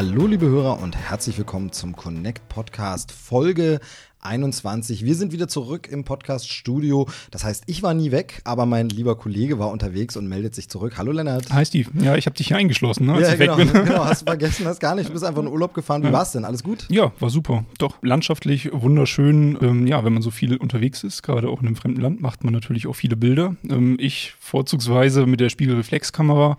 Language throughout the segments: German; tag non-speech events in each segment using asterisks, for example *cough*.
Hallo liebe Hörer und herzlich willkommen zum Connect Podcast Folge 21. Wir sind wieder zurück im Podcast-Studio. Das heißt, ich war nie weg, aber mein lieber Kollege war unterwegs und meldet sich zurück. Hallo Lennart. Hi Steve. Ja, ich habe dich hier eingeschlossen, ne, als ja, ich genau, weg bin. *laughs* genau, hast du vergessen, hast gar nicht. Du bist einfach in Urlaub gefahren. Wie ja. war's denn? Alles gut? Ja, war super. Doch, landschaftlich wunderschön. Ähm, ja, wenn man so viel unterwegs ist, gerade auch in einem fremden Land, macht man natürlich auch viele Bilder. Ähm, ich vorzugsweise mit der Spiegelreflexkamera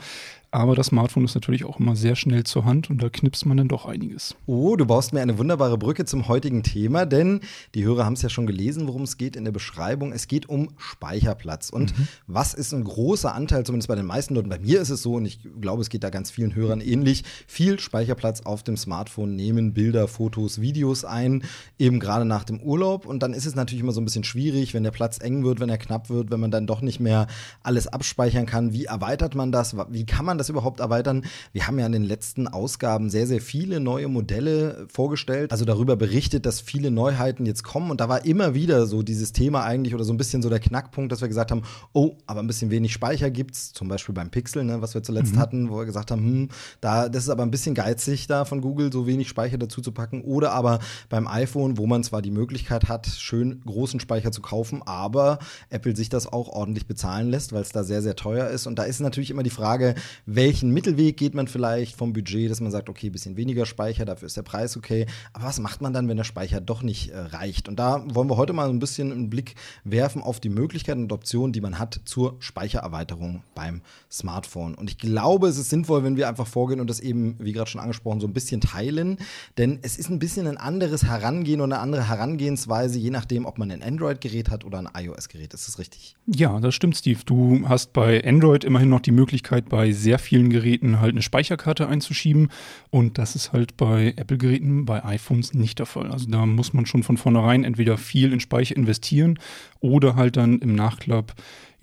aber das Smartphone ist natürlich auch immer sehr schnell zur Hand und da knipst man dann doch einiges. Oh, du baust mir eine wunderbare Brücke zum heutigen Thema, denn die Hörer haben es ja schon gelesen, worum es geht in der Beschreibung. Es geht um Speicherplatz. Und mhm. was ist ein großer Anteil, zumindest bei den meisten Leuten, bei mir ist es so und ich glaube, es geht da ganz vielen Hörern ähnlich, viel Speicherplatz auf dem Smartphone nehmen Bilder, Fotos, Videos ein, eben gerade nach dem Urlaub. Und dann ist es natürlich immer so ein bisschen schwierig, wenn der Platz eng wird, wenn er knapp wird, wenn man dann doch nicht mehr alles abspeichern kann. Wie erweitert man das? Wie kann man das überhaupt erweitern? Wir haben ja in den letzten Ausgaben sehr, sehr viele neue Modelle vorgestellt, also darüber berichtet, dass viele Neuheiten jetzt kommen. Und da war immer wieder so dieses Thema eigentlich oder so ein bisschen so der Knackpunkt, dass wir gesagt haben, oh, aber ein bisschen wenig Speicher gibt es, zum Beispiel beim Pixel, ne, was wir zuletzt mhm. hatten, wo wir gesagt haben, hm, da, das ist aber ein bisschen geizig da von Google, so wenig Speicher dazu zu packen. Oder aber beim iPhone, wo man zwar die Möglichkeit hat, schön großen Speicher zu kaufen, aber Apple sich das auch ordentlich bezahlen lässt, weil es da sehr, sehr teuer ist. Und da ist natürlich immer die Frage, welchen Mittelweg geht man vielleicht vom Budget, dass man sagt, okay, ein bisschen weniger Speicher, dafür ist der Preis okay. Aber was macht man dann, wenn der Speicher doch nicht äh, reicht? Und da wollen wir heute mal ein bisschen einen Blick werfen auf die Möglichkeiten und Optionen, die man hat zur Speichererweiterung beim Smartphone. Und ich glaube, es ist sinnvoll, wenn wir einfach vorgehen und das eben, wie gerade schon angesprochen, so ein bisschen teilen. Denn es ist ein bisschen ein anderes Herangehen und eine andere Herangehensweise, je nachdem, ob man ein Android-Gerät hat oder ein iOS-Gerät. Ist das richtig? Ja, das stimmt, Steve. Du hast bei Android immerhin noch die Möglichkeit, bei sehr vielen Geräten halt eine Speicherkarte einzuschieben. Und das ist halt bei Apple-Geräten, bei iPhones nicht der Fall. Also da muss man schon von vornherein entweder viel in Speicher investieren oder halt dann im Nachklapp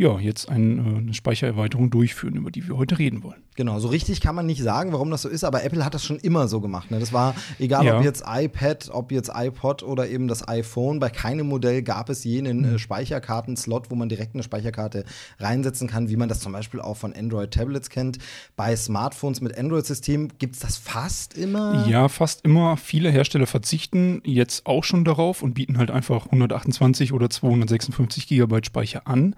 ja, jetzt ein, äh, eine Speichererweiterung durchführen, über die wir heute reden wollen. Genau, so richtig kann man nicht sagen, warum das so ist, aber Apple hat das schon immer so gemacht. Ne? Das war egal, ja. ob jetzt iPad, ob jetzt iPod oder eben das iPhone, bei keinem Modell gab es jenen äh, Speicherkarten-Slot, wo man direkt eine Speicherkarte reinsetzen kann, wie man das zum Beispiel auch von Android-Tablets kennt. Bei Smartphones mit Android-System gibt es das fast immer? Ja, fast immer. Viele Hersteller verzichten jetzt auch schon darauf und bieten halt einfach 128 oder 256 Gigabyte Speicher an.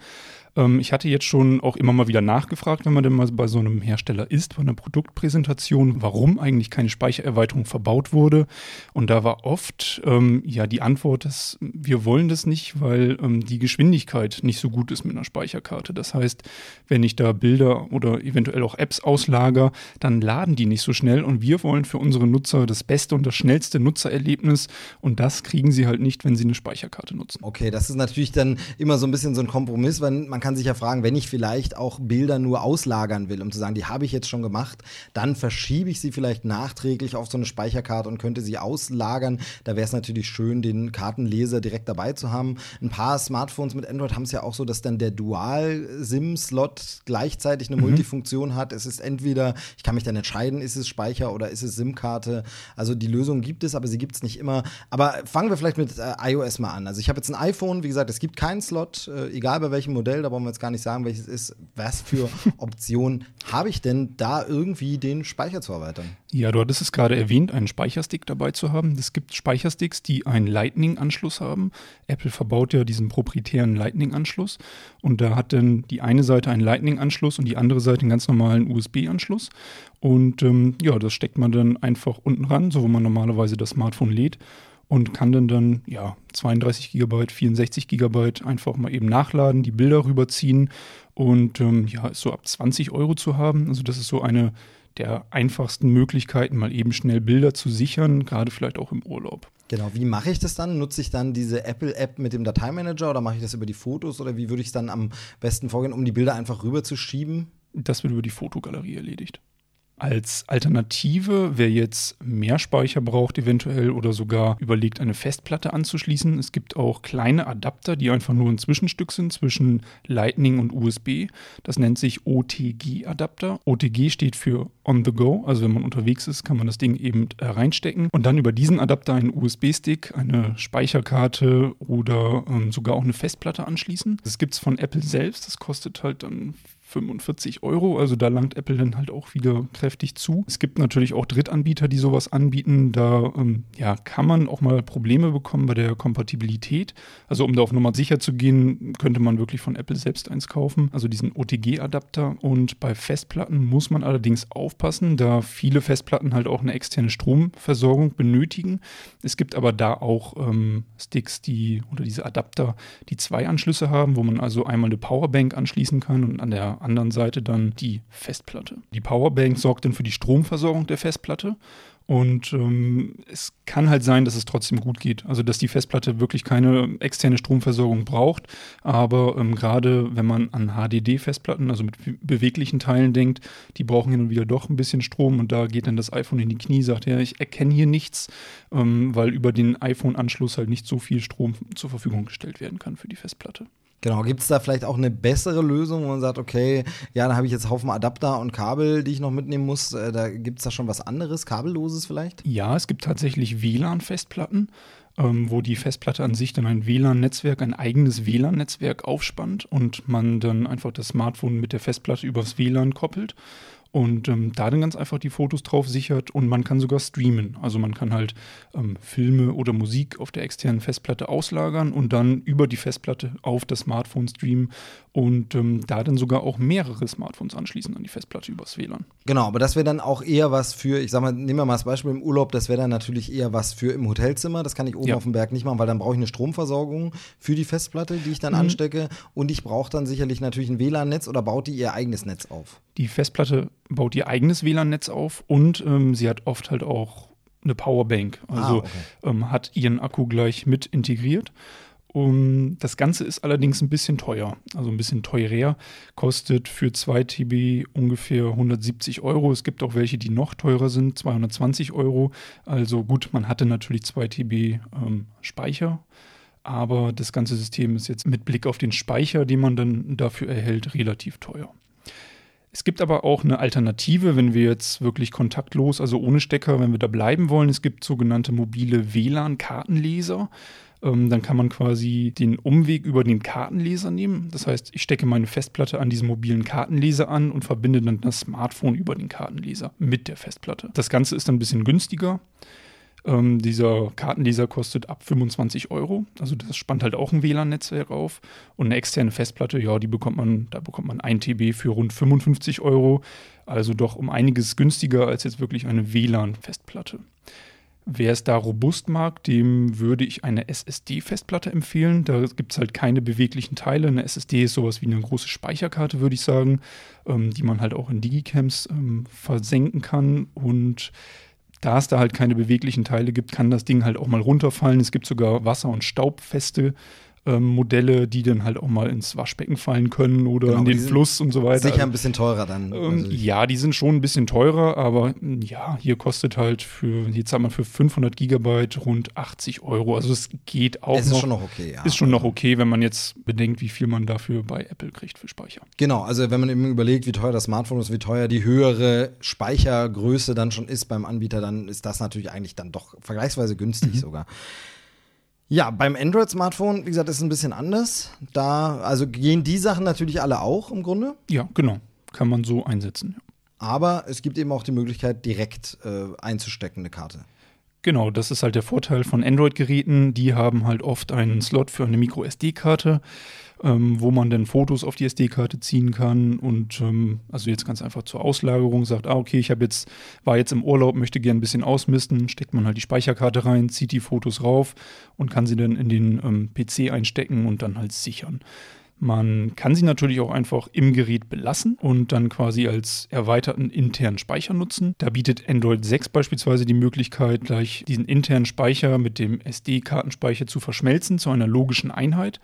Ähm, ich hatte jetzt schon auch immer mal wieder nachgefragt, wenn man denn mal bei so einem Hersteller ist, bei einer Produktpräsentation, warum eigentlich keine Speichererweiterung verbaut wurde. Und da war oft ähm, ja die Antwort, dass wir wollen das nicht, weil ähm, die Geschwindigkeit nicht so gut ist mit einer Speicherkarte. Das heißt, wenn ich da Bilder oder eventuell auch Apps auslager, dann laden die nicht so schnell und wir wollen für unsere Nutzer das beste und das schnellste Nutzererlebnis und das kriegen sie halt nicht, wenn sie eine Speicherkarte nutzen. Okay, das ist natürlich dann immer so ein bisschen so ein Kompromiss, wenn man man kann sich ja fragen, wenn ich vielleicht auch Bilder nur auslagern will, um zu sagen, die habe ich jetzt schon gemacht, dann verschiebe ich sie vielleicht nachträglich auf so eine Speicherkarte und könnte sie auslagern. Da wäre es natürlich schön, den Kartenleser direkt dabei zu haben. Ein paar Smartphones mit Android haben es ja auch so, dass dann der Dual-SIM-Slot gleichzeitig eine mhm. Multifunktion hat. Es ist entweder, ich kann mich dann entscheiden, ist es Speicher oder ist es SIM-Karte. Also die Lösung gibt es, aber sie gibt es nicht immer. Aber fangen wir vielleicht mit äh, iOS mal an. Also ich habe jetzt ein iPhone, wie gesagt, es gibt keinen Slot, äh, egal bei welchem Modell, da wollen wir jetzt gar nicht sagen, welches ist. Was für *laughs* Optionen habe ich denn da irgendwie den Speicher zu erweitern? Ja, du hattest es gerade erwähnt, einen Speicherstick dabei zu haben. Es gibt Speichersticks, die einen Lightning-Anschluss haben. Apple verbaut ja diesen proprietären Lightning-Anschluss und da hat dann die eine Seite einen Lightning-Anschluss und die andere Seite einen ganz normalen USB-Anschluss. Und ähm, ja, das steckt man dann einfach unten ran, so wo man normalerweise das Smartphone lädt und kann dann dann ja 32 GB, 64 GB einfach mal eben nachladen, die Bilder rüberziehen und ähm, ja, ist so ab 20 Euro zu haben. Also das ist so eine der einfachsten Möglichkeiten, mal eben schnell Bilder zu sichern, gerade vielleicht auch im Urlaub. Genau, wie mache ich das dann? Nutze ich dann diese Apple-App mit dem Dateimanager oder mache ich das über die Fotos oder wie würde ich es dann am besten vorgehen, um die Bilder einfach rüberzuschieben? Das wird über die Fotogalerie erledigt. Als Alternative, wer jetzt mehr Speicher braucht eventuell oder sogar überlegt, eine Festplatte anzuschließen, es gibt auch kleine Adapter, die einfach nur ein Zwischenstück sind zwischen Lightning und USB. Das nennt sich OTG-Adapter. OTG steht für On the Go, also wenn man unterwegs ist, kann man das Ding eben äh, reinstecken und dann über diesen Adapter einen USB-Stick, eine Speicherkarte oder ähm, sogar auch eine Festplatte anschließen. Das gibt es von Apple selbst, das kostet halt dann 45 Euro. Also da langt Apple dann halt auch wieder kräftig zu. Es gibt natürlich auch Drittanbieter, die sowas anbieten. Da ähm, ja, kann man auch mal Probleme bekommen bei der Kompatibilität. Also um da auf Nummer sicher zu gehen, könnte man wirklich von Apple selbst eins kaufen. Also diesen OTG-Adapter. Und bei Festplatten muss man allerdings aufpassen, da viele Festplatten halt auch eine externe Stromversorgung benötigen. Es gibt aber da auch ähm, Sticks, die oder diese Adapter, die zwei Anschlüsse haben, wo man also einmal eine Powerbank anschließen kann und an der anderen Seite dann die Festplatte. Die Powerbank sorgt dann für die Stromversorgung der Festplatte und ähm, es kann halt sein, dass es trotzdem gut geht. Also dass die Festplatte wirklich keine externe Stromversorgung braucht. Aber ähm, gerade wenn man an HDD-Festplatten, also mit beweglichen Teilen denkt, die brauchen hin und wieder doch ein bisschen Strom und da geht dann das iPhone in die Knie, sagt ja, ich erkenne hier nichts, ähm, weil über den iPhone-Anschluss halt nicht so viel Strom zur Verfügung gestellt werden kann für die Festplatte. Genau, gibt es da vielleicht auch eine bessere Lösung, wo man sagt, okay, ja, dann habe ich jetzt Haufen Adapter und Kabel, die ich noch mitnehmen muss. Äh, da gibt es da schon was anderes, kabelloses vielleicht? Ja, es gibt tatsächlich WLAN-Festplatten, ähm, wo die Festplatte an sich dann ein WLAN-Netzwerk, ein eigenes WLAN-Netzwerk aufspannt und man dann einfach das Smartphone mit der Festplatte übers WLAN koppelt und ähm, da dann ganz einfach die Fotos drauf sichert und man kann sogar streamen. Also man kann halt ähm, Filme oder Musik auf der externen Festplatte auslagern und dann über die Festplatte auf das Smartphone streamen und ähm, da dann sogar auch mehrere Smartphones anschließen an die Festplatte übers WLAN. Genau, aber das wäre dann auch eher was für, ich sag mal, nehmen wir mal das Beispiel im Urlaub, das wäre dann natürlich eher was für im Hotelzimmer. Das kann ich oben ja. auf dem Berg nicht machen, weil dann brauche ich eine Stromversorgung für die Festplatte, die ich dann mhm. anstecke und ich brauche dann sicherlich natürlich ein WLAN-Netz oder baut die ihr eigenes Netz auf? Die Festplatte baut ihr eigenes WLAN-Netz auf und ähm, sie hat oft halt auch eine Powerbank. Ah, also ah, okay. ähm, hat ihren Akku gleich mit integriert. Um, das Ganze ist allerdings ein bisschen teuer, also ein bisschen teurer, kostet für 2 TB ungefähr 170 Euro. Es gibt auch welche, die noch teurer sind, 220 Euro. Also gut, man hatte natürlich 2 TB ähm, Speicher, aber das ganze System ist jetzt mit Blick auf den Speicher, den man dann dafür erhält, relativ teuer. Es gibt aber auch eine Alternative, wenn wir jetzt wirklich kontaktlos, also ohne Stecker, wenn wir da bleiben wollen. Es gibt sogenannte mobile WLAN-Kartenleser. Ähm, dann kann man quasi den Umweg über den Kartenleser nehmen. Das heißt, ich stecke meine Festplatte an diesen mobilen Kartenleser an und verbinde dann das Smartphone über den Kartenleser mit der Festplatte. Das Ganze ist dann ein bisschen günstiger. Ähm, dieser Kartenleser kostet ab 25 Euro. Also das spannt halt auch ein WLAN-Netzwerk auf. Und eine externe Festplatte, ja, die bekommt man, da bekommt man 1 TB für rund 55 Euro. Also doch um einiges günstiger als jetzt wirklich eine WLAN-Festplatte. Wer es da robust mag, dem würde ich eine SSD-Festplatte empfehlen. Da gibt es halt keine beweglichen Teile. Eine SSD ist sowas wie eine große Speicherkarte, würde ich sagen, ähm, die man halt auch in Digicams ähm, versenken kann. Und da es da halt keine beweglichen Teile gibt, kann das Ding halt auch mal runterfallen. Es gibt sogar wasser- und staubfeste ähm, Modelle, die dann halt auch mal ins Waschbecken fallen können oder genau, in den Fluss und so weiter. Sicher ein bisschen teurer dann. Ähm, also ja, die sind schon ein bisschen teurer, aber ja, hier kostet halt für, jetzt haben wir für 500 Gigabyte rund 80 Euro. Also es geht auch es ist noch. schon noch okay, ja. Ist schon noch okay, wenn man jetzt bedenkt, wie viel man dafür bei Apple kriegt für Speicher. Genau, also wenn man eben überlegt, wie teuer das Smartphone ist, wie teuer die höhere Speichergröße dann schon ist beim Anbieter, dann ist das natürlich eigentlich dann doch vergleichsweise günstig mhm. sogar. Ja, beim Android-Smartphone, wie gesagt, ist es ein bisschen anders. Da, also gehen die Sachen natürlich alle auch im Grunde. Ja, genau. Kann man so einsetzen. Aber es gibt eben auch die Möglichkeit, direkt äh, einzustecken, eine Karte. Genau, das ist halt der Vorteil von Android-Geräten. Die haben halt oft einen Slot für eine Micro-SD-Karte ähm, wo man dann Fotos auf die SD-Karte ziehen kann und ähm, also jetzt ganz einfach zur Auslagerung sagt, ah, okay, ich habe jetzt, war jetzt im Urlaub, möchte gerne ein bisschen ausmisten, steckt man halt die Speicherkarte rein, zieht die Fotos rauf und kann sie dann in den ähm, PC einstecken und dann halt sichern. Man kann sie natürlich auch einfach im Gerät belassen und dann quasi als erweiterten internen Speicher nutzen. Da bietet Android 6 beispielsweise die Möglichkeit, gleich diesen internen Speicher mit dem SD-Kartenspeicher zu verschmelzen zu einer logischen Einheit.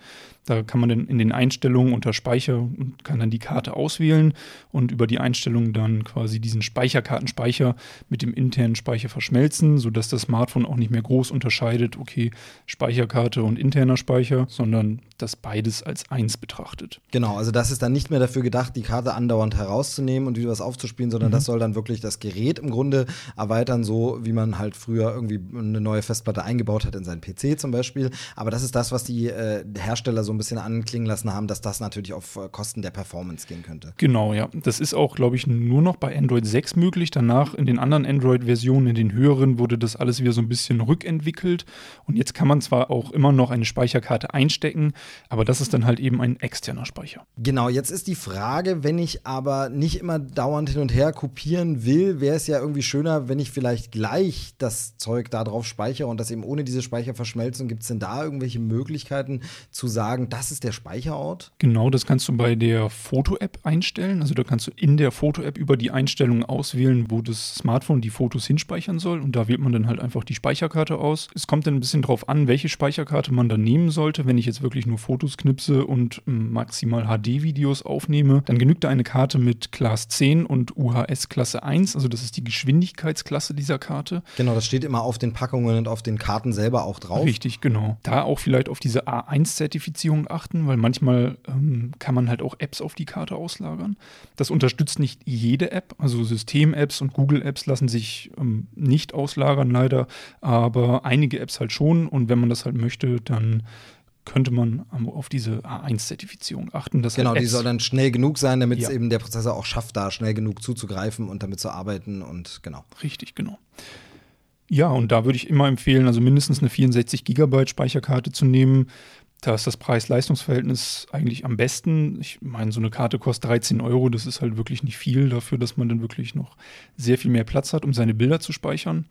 Da kann man dann in den Einstellungen unter Speicher und kann dann die Karte auswählen und über die Einstellungen dann quasi diesen Speicherkartenspeicher mit dem internen Speicher verschmelzen, sodass das Smartphone auch nicht mehr groß unterscheidet, okay, Speicherkarte und interner Speicher, sondern das beides als eins betrachtet. Genau, also das ist dann nicht mehr dafür gedacht, die Karte andauernd herauszunehmen und wieder was aufzuspielen, sondern mhm. das soll dann wirklich das Gerät im Grunde erweitern, so wie man halt früher irgendwie eine neue Festplatte eingebaut hat in seinen PC zum Beispiel. Aber das ist das, was die äh, Hersteller so ein bisschen anklingen lassen haben, dass das natürlich auf äh, Kosten der Performance gehen könnte. Genau, ja. Das ist auch, glaube ich, nur noch bei Android 6 möglich. Danach in den anderen Android-Versionen, in den höheren, wurde das alles wieder so ein bisschen rückentwickelt. Und jetzt kann man zwar auch immer noch eine Speicherkarte einstecken, aber das ist dann halt eben ein externer Speicher. Genau, jetzt ist die Frage, wenn ich aber nicht immer dauernd hin und her kopieren will, wäre es ja irgendwie schöner, wenn ich vielleicht gleich das Zeug da drauf speichere und das eben ohne diese Speicherverschmelzung. Gibt es denn da irgendwelche Möglichkeiten zu sagen, das ist der Speicherort? Genau, das kannst du bei der Foto-App einstellen. Also da kannst du in der Foto-App über die Einstellungen auswählen, wo das Smartphone die Fotos hinspeichern soll. Und da wählt man dann halt einfach die Speicherkarte aus. Es kommt dann ein bisschen drauf an, welche Speicherkarte man dann nehmen sollte. Wenn ich jetzt wirklich nur Fotos knipse und ähm, maximal HD-Videos aufnehme, dann genügt da eine Karte mit Class 10 und UHS Klasse 1. Also das ist die Geschwindigkeitsklasse dieser Karte. Genau, das steht immer auf den Packungen und auf den Karten selber auch drauf. Richtig, genau. Da auch vielleicht auf diese A1-Zertifizierung achten, weil manchmal ähm, kann man halt auch Apps auf die Karte auslagern. Das unterstützt nicht jede App, also System-Apps und Google-Apps lassen sich ähm, nicht auslagern leider, aber einige Apps halt schon und wenn man das halt möchte, dann könnte man auf diese A1-Zertifizierung achten. genau, halt die soll dann schnell genug sein, damit ja. es eben der Prozessor auch schafft, da schnell genug zuzugreifen und damit zu arbeiten und genau. Richtig, genau. Ja, und da würde ich immer empfehlen, also mindestens eine 64 Gigabyte Speicherkarte zu nehmen. Da ist das Preis-Leistungs-Verhältnis eigentlich am besten. Ich meine, so eine Karte kostet 13 Euro. Das ist halt wirklich nicht viel dafür, dass man dann wirklich noch sehr viel mehr Platz hat, um seine Bilder zu speichern.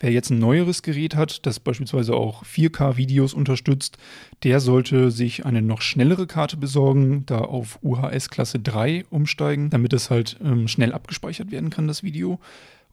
Wer jetzt ein neueres Gerät hat, das beispielsweise auch 4K-Videos unterstützt, der sollte sich eine noch schnellere Karte besorgen, da auf UHS Klasse 3 umsteigen, damit es halt ähm, schnell abgespeichert werden kann, das Video.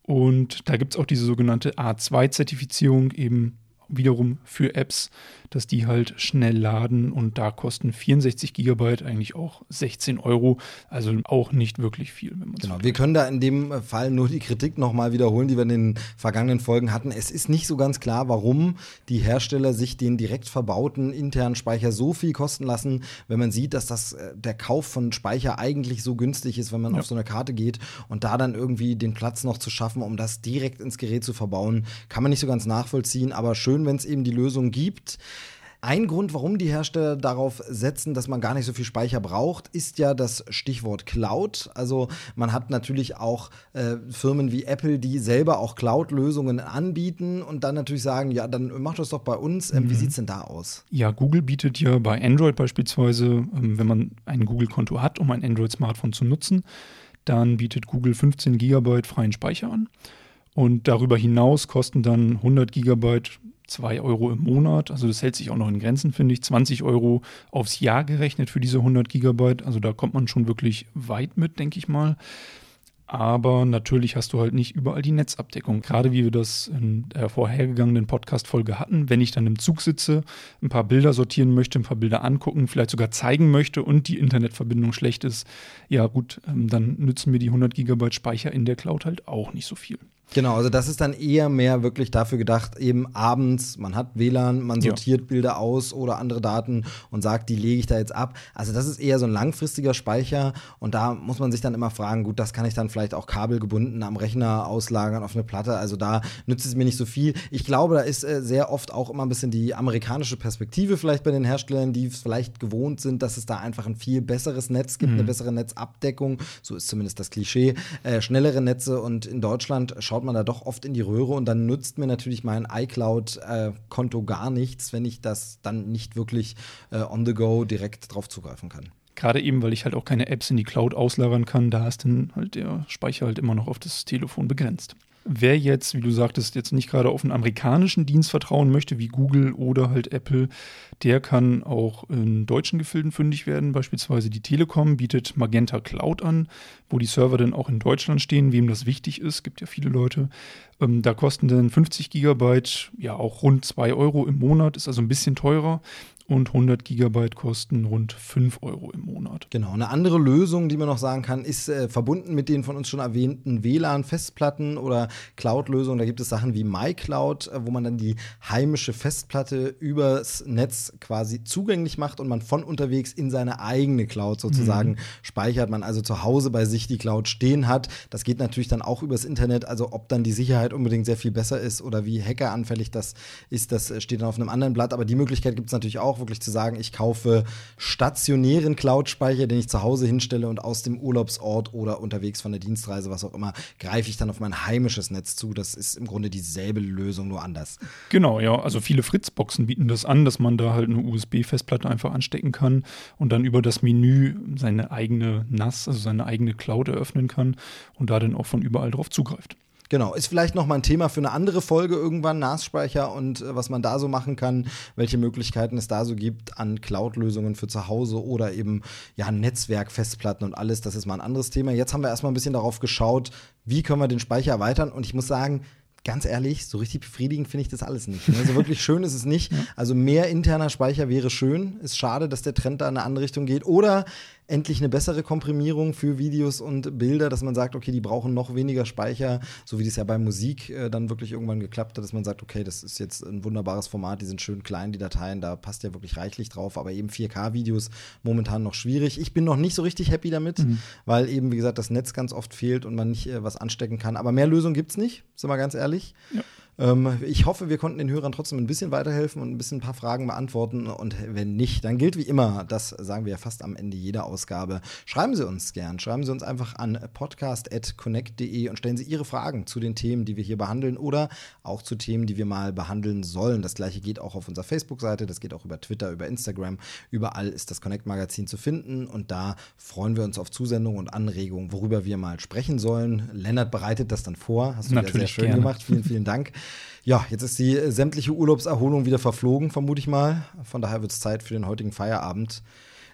Und da gibt es auch diese sogenannte A2-Zertifizierung, eben wiederum für Apps, dass die halt schnell laden und da kosten 64 Gigabyte eigentlich auch 16 Euro, also auch nicht wirklich viel. genau, wir können da in dem Fall nur die Kritik nochmal wiederholen, die wir in den vergangenen Folgen hatten. Es ist nicht so ganz klar, warum die Hersteller sich den direkt verbauten internen Speicher so viel kosten lassen, wenn man sieht, dass das äh, der Kauf von Speicher eigentlich so günstig ist, wenn man ja. auf so eine Karte geht und da dann irgendwie den Platz noch zu schaffen, um das direkt ins Gerät zu verbauen, kann man nicht so ganz nachvollziehen, aber schön, wenn es eben die Lösung gibt. Ein Grund, warum die Hersteller darauf setzen, dass man gar nicht so viel Speicher braucht, ist ja das Stichwort Cloud. Also man hat natürlich auch äh, Firmen wie Apple, die selber auch Cloud-Lösungen anbieten und dann natürlich sagen, ja, dann macht das doch bei uns. Ähm, mhm. Wie sieht es denn da aus? Ja, Google bietet ja bei Android beispielsweise, ähm, wenn man ein Google-Konto hat, um ein Android-Smartphone zu nutzen, dann bietet Google 15 GB freien Speicher an. Und darüber hinaus kosten dann 100 Gigabyte 2 Euro im Monat. Also das hält sich auch noch in Grenzen, finde ich. 20 Euro aufs Jahr gerechnet für diese 100 Gigabyte. Also da kommt man schon wirklich weit mit, denke ich mal. Aber natürlich hast du halt nicht überall die Netzabdeckung. Gerade wie wir das in der vorhergegangenen Podcast-Folge hatten, wenn ich dann im Zug sitze, ein paar Bilder sortieren möchte, ein paar Bilder angucken, vielleicht sogar zeigen möchte und die Internetverbindung schlecht ist, ja gut, ähm, dann nützen mir die 100 Gigabyte Speicher in der Cloud halt auch nicht so viel. Genau, also das ist dann eher mehr wirklich dafür gedacht, eben abends, man hat WLAN, man sortiert ja. Bilder aus oder andere Daten und sagt, die lege ich da jetzt ab. Also das ist eher so ein langfristiger Speicher und da muss man sich dann immer fragen, gut, das kann ich dann vielleicht auch kabelgebunden am Rechner auslagern auf eine Platte. Also da nützt es mir nicht so viel. Ich glaube, da ist äh, sehr oft auch immer ein bisschen die amerikanische Perspektive vielleicht bei den Herstellern, die vielleicht gewohnt sind, dass es da einfach ein viel besseres Netz gibt, mhm. eine bessere Netzabdeckung. So ist zumindest das Klischee. Äh, schnellere Netze und in Deutschland schaut man da doch oft in die Röhre und dann nutzt mir natürlich mein iCloud-Konto äh, gar nichts, wenn ich das dann nicht wirklich äh, on the go direkt drauf zugreifen kann. Gerade eben, weil ich halt auch keine Apps in die Cloud auslagern kann, da ist dann halt der Speicher halt immer noch auf das Telefon begrenzt. Wer jetzt, wie du sagtest, jetzt nicht gerade auf einen amerikanischen Dienst vertrauen möchte, wie Google oder halt Apple, der kann auch in deutschen Gefilden fündig werden. Beispielsweise die Telekom bietet Magenta Cloud an, wo die Server dann auch in Deutschland stehen, wem das wichtig ist. Gibt ja viele Leute. Ähm, da kosten dann 50 Gigabyte ja auch rund 2 Euro im Monat, ist also ein bisschen teurer. Und 100 Gigabyte kosten rund 5 Euro im Monat. Genau. Eine andere Lösung, die man noch sagen kann, ist äh, verbunden mit den von uns schon erwähnten WLAN-Festplatten oder Cloud-Lösungen. Da gibt es Sachen wie MyCloud, äh, wo man dann die heimische Festplatte übers Netz quasi zugänglich macht und man von unterwegs in seine eigene Cloud sozusagen mhm. speichert. Man also zu Hause bei sich die Cloud stehen hat. Das geht natürlich dann auch übers Internet. Also ob dann die Sicherheit unbedingt sehr viel besser ist oder wie hackeranfällig das ist, das äh, steht dann auf einem anderen Blatt. Aber die Möglichkeit gibt es natürlich auch, wirklich zu sagen, ich kaufe stationären Cloud-Speicher, den ich zu Hause hinstelle und aus dem Urlaubsort oder unterwegs von der Dienstreise, was auch immer, greife ich dann auf mein heimisches Netz zu. Das ist im Grunde dieselbe Lösung, nur anders. Genau, ja. Also viele Fritzboxen bieten das an, dass man da halt eine USB-Festplatte einfach anstecken kann und dann über das Menü seine eigene NAS, also seine eigene Cloud eröffnen kann und da dann auch von überall drauf zugreift. Genau, ist vielleicht noch mal ein Thema für eine andere Folge irgendwann, NAS-Speicher und äh, was man da so machen kann, welche Möglichkeiten es da so gibt an Cloud-Lösungen für zu Hause oder eben ja Netzwerk-Festplatten und alles, das ist mal ein anderes Thema. Jetzt haben wir erstmal ein bisschen darauf geschaut, wie können wir den Speicher erweitern und ich muss sagen, ganz ehrlich, so richtig befriedigend finde ich das alles nicht. Also wirklich schön ist es nicht. Also mehr interner Speicher wäre schön. Ist schade, dass der Trend da in eine andere Richtung geht. Oder endlich eine bessere Komprimierung für Videos und Bilder, dass man sagt, okay, die brauchen noch weniger Speicher, so wie das ja bei Musik äh, dann wirklich irgendwann geklappt hat, dass man sagt, okay, das ist jetzt ein wunderbares Format, die sind schön klein, die Dateien, da passt ja wirklich reichlich drauf, aber eben 4K-Videos momentan noch schwierig. Ich bin noch nicht so richtig happy damit, mhm. weil eben, wie gesagt, das Netz ganz oft fehlt und man nicht äh, was anstecken kann. Aber mehr Lösungen gibt es nicht, sind wir ganz ehrlich. Ja. Ähm, ich hoffe, wir konnten den Hörern trotzdem ein bisschen weiterhelfen und ein bisschen ein paar Fragen beantworten. Und wenn nicht, dann gilt wie immer, das sagen wir ja fast am Ende jeder Ausgabe. Schreiben Sie uns gern. Schreiben Sie uns einfach an podcast.connect.de und stellen Sie Ihre Fragen zu den Themen, die wir hier behandeln oder auch zu Themen, die wir mal behandeln sollen. Das gleiche geht auch auf unserer Facebook-Seite, das geht auch über Twitter, über Instagram. Überall ist das Connect-Magazin zu finden und da freuen wir uns auf Zusendungen und Anregungen, worüber wir mal sprechen sollen. Lennart bereitet das dann vor. Hast du Natürlich sehr schön gerne. gemacht. Vielen, vielen Dank. *laughs* Ja, jetzt ist die sämtliche Urlaubserholung wieder verflogen, vermute ich mal. Von daher wird es Zeit für den heutigen Feierabend.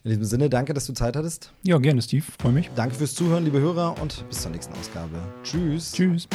In diesem Sinne, danke, dass du Zeit hattest. Ja, gerne, Steve. Freue mich. Danke fürs Zuhören, liebe Hörer, und bis zur nächsten Ausgabe. Tschüss. Tschüss.